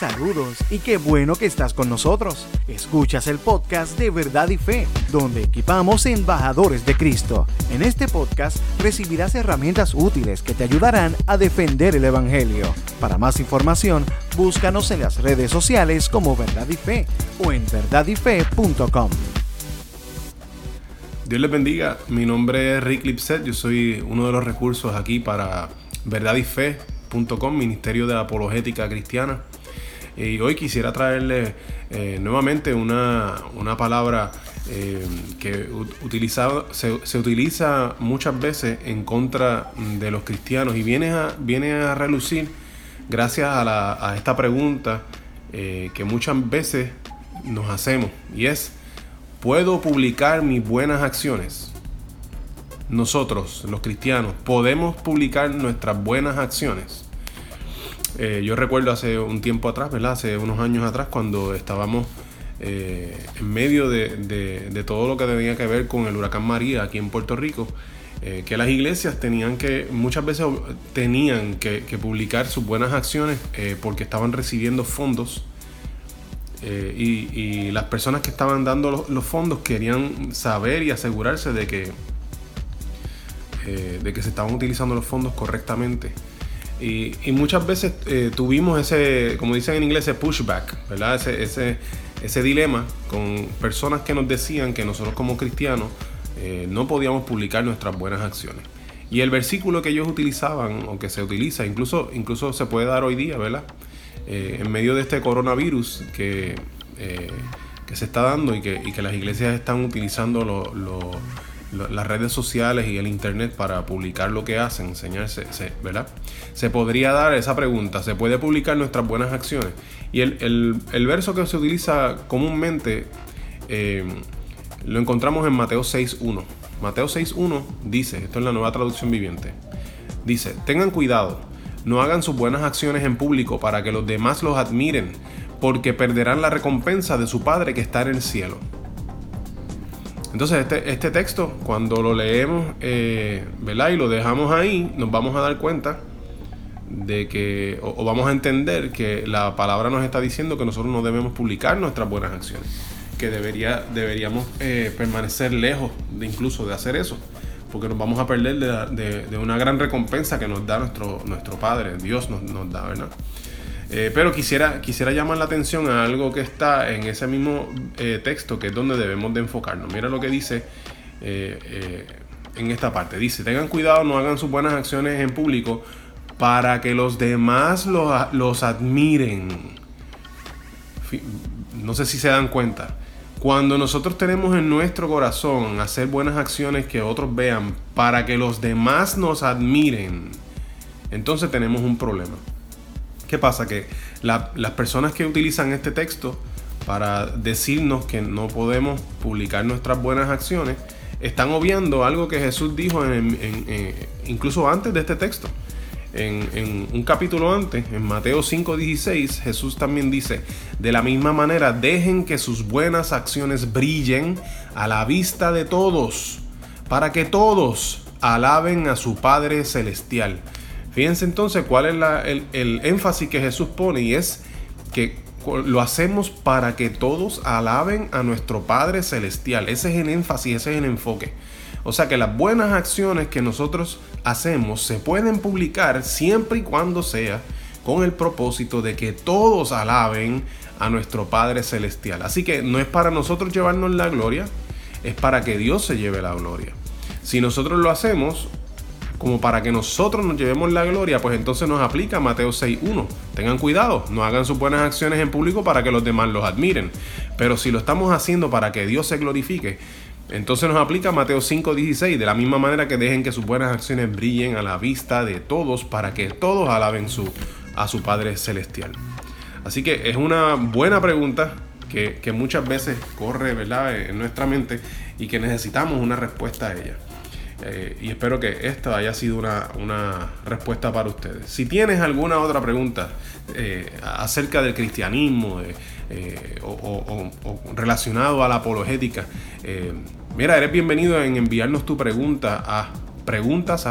Saludos y qué bueno que estás con nosotros. Escuchas el podcast de Verdad y Fe, donde equipamos embajadores de Cristo. En este podcast recibirás herramientas útiles que te ayudarán a defender el Evangelio. Para más información, búscanos en las redes sociales como Verdad y Fe o en verdadyfe.com. Dios les bendiga. Mi nombre es Rick Lipset. Yo soy uno de los recursos aquí para verdadyfe.com, Ministerio de Apologética Cristiana. Y hoy quisiera traerle eh, nuevamente una, palabra eh, que se, utiliza muchas veces en contra de los cristianos y viene a, viene a relucir gracias a, esta pregunta eh, que muchas veces nos hacemos y es, ¿puedo publicar mis buenas acciones? Nosotros, los cristianos, podemos publicar nuestras buenas acciones. Eh, yo recuerdo hace un tiempo atrás, ¿verdad? Hace unos años atrás, cuando estábamos eh, en medio de, todo lo que tenía que ver con el huracán María aquí en Puerto Rico, eh, que las iglesias tenían que, muchas veces tenían que, publicar sus buenas acciones porque estaban recibiendo fondos. Y, las personas que estaban dando los, fondos querían saber y asegurarse de que, de que se estaban utilizando los fondos correctamente. Y, muchas veces eh, tuvimos ese, como dicen en inglés, ese pushback, ¿verdad? Ese, ese, ese, dilema con personas que nos decían que nosotros como cristianos eh, no podíamos publicar nuestras buenas acciones. Y el versículo que ellos utilizaban, o que se utiliza, incluso, incluso se puede dar hoy día, ¿verdad? Eh, en medio de este coronavirus que, que se está dando y que, y que las iglesias están utilizando los las redes sociales y el internet para publicar lo que hacen, enseñarse, ¿verdad? Se podría dar esa pregunta, ¿se puede publicar nuestras buenas acciones? Y el, verso que se utiliza comúnmente eh, lo encontramos en Mateo 6.1. Mateo 6.1 dice, esto es la nueva traducción viviente, dice, tengan cuidado, no hagan sus buenas acciones en público para que los demás los admiren, porque perderán la recompensa de su Padre que está en el cielo. Entonces este, este texto, cuando lo leemos eh, y lo dejamos ahí, nos vamos a dar cuenta de que, o, vamos a entender que la palabra nos está diciendo que nosotros no debemos publicar nuestras buenas acciones, que debería, deberíamos eh, permanecer lejos de incluso de hacer eso, porque nos vamos a perder de, una gran recompensa que nos da nuestro, nuestro Padre, Dios nos, nos da, ¿verdad? Eh, pero quisiera, quisiera llamar la atención a algo que está en ese mismo eh, texto, que es donde debemos de enfocarnos. Mira lo que dice eh, en esta parte. Dice, tengan cuidado, no hagan sus buenas acciones en público para que los demás los, los admiren. No sé si se dan cuenta. Cuando nosotros tenemos en nuestro corazón hacer buenas acciones que otros vean para que los demás nos admiren, entonces tenemos un problema. ¿Qué pasa? Que las personas que utilizan este texto para decirnos que no podemos publicar nuestras buenas acciones, están obviando algo que Jesús dijo incluso antes de este texto. En, un capítulo antes, en Mateo 5:16, Jesús también dice, de la misma manera, dejen que sus buenas acciones brillen a la vista de todos, para que todos alaben a su Padre Celestial. Fíjense entonces cuál es el, énfasis que Jesús pone y es que lo hacemos para que todos alaben a nuestro Padre Celestial. Ese es el énfasis, ese es el enfoque. O sea que las buenas acciones que nosotros hacemos se pueden publicar siempre y cuando sea con el propósito de que todos alaben a nuestro Padre Celestial. Así que no es para nosotros llevarnos la gloria, es para que Dios se lleve la gloria. Si nosotros lo hacemos, como para que nosotros nos llevemos la gloria, pues entonces nos aplica Mateo 6.1. Tengan cuidado, no hagan sus buenas acciones en público para que los demás los admiren. Pero si lo estamos haciendo para que Dios se glorifique, entonces nos aplica Mateo 5.16, de la misma manera que dejen que sus buenas acciones brillen a la vista de todos para que todos alaben su, a su Padre Celestial. Así que es una buena pregunta que, que muchas veces corre ¿verdad? en nuestra mente y que necesitamos una respuesta a ella. Eh, y espero que esta haya sido una, respuesta para ustedes. Si tienes alguna otra pregunta eh, acerca del cristianismo eh, o, relacionado a la apologética, mira, eres bienvenido en enviarnos tu pregunta a preguntas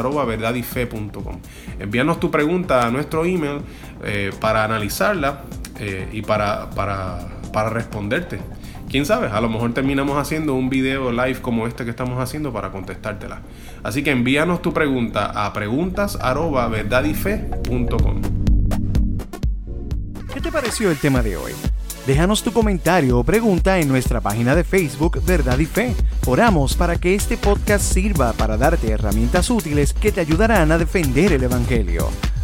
Envíanos tu pregunta a nuestro email para analizarla y para, para, para responderte. Quién sabe, a lo mejor terminamos haciendo un video live como este que estamos haciendo para contestártela. Así que envíanos tu pregunta a preguntas@verdadife.com. ¿Qué te pareció el tema de hoy? Déjanos tu comentario o pregunta en nuestra página de Facebook Verdad y Fe. Oramos para que este podcast sirva para darte herramientas útiles que te ayudarán a defender el Evangelio.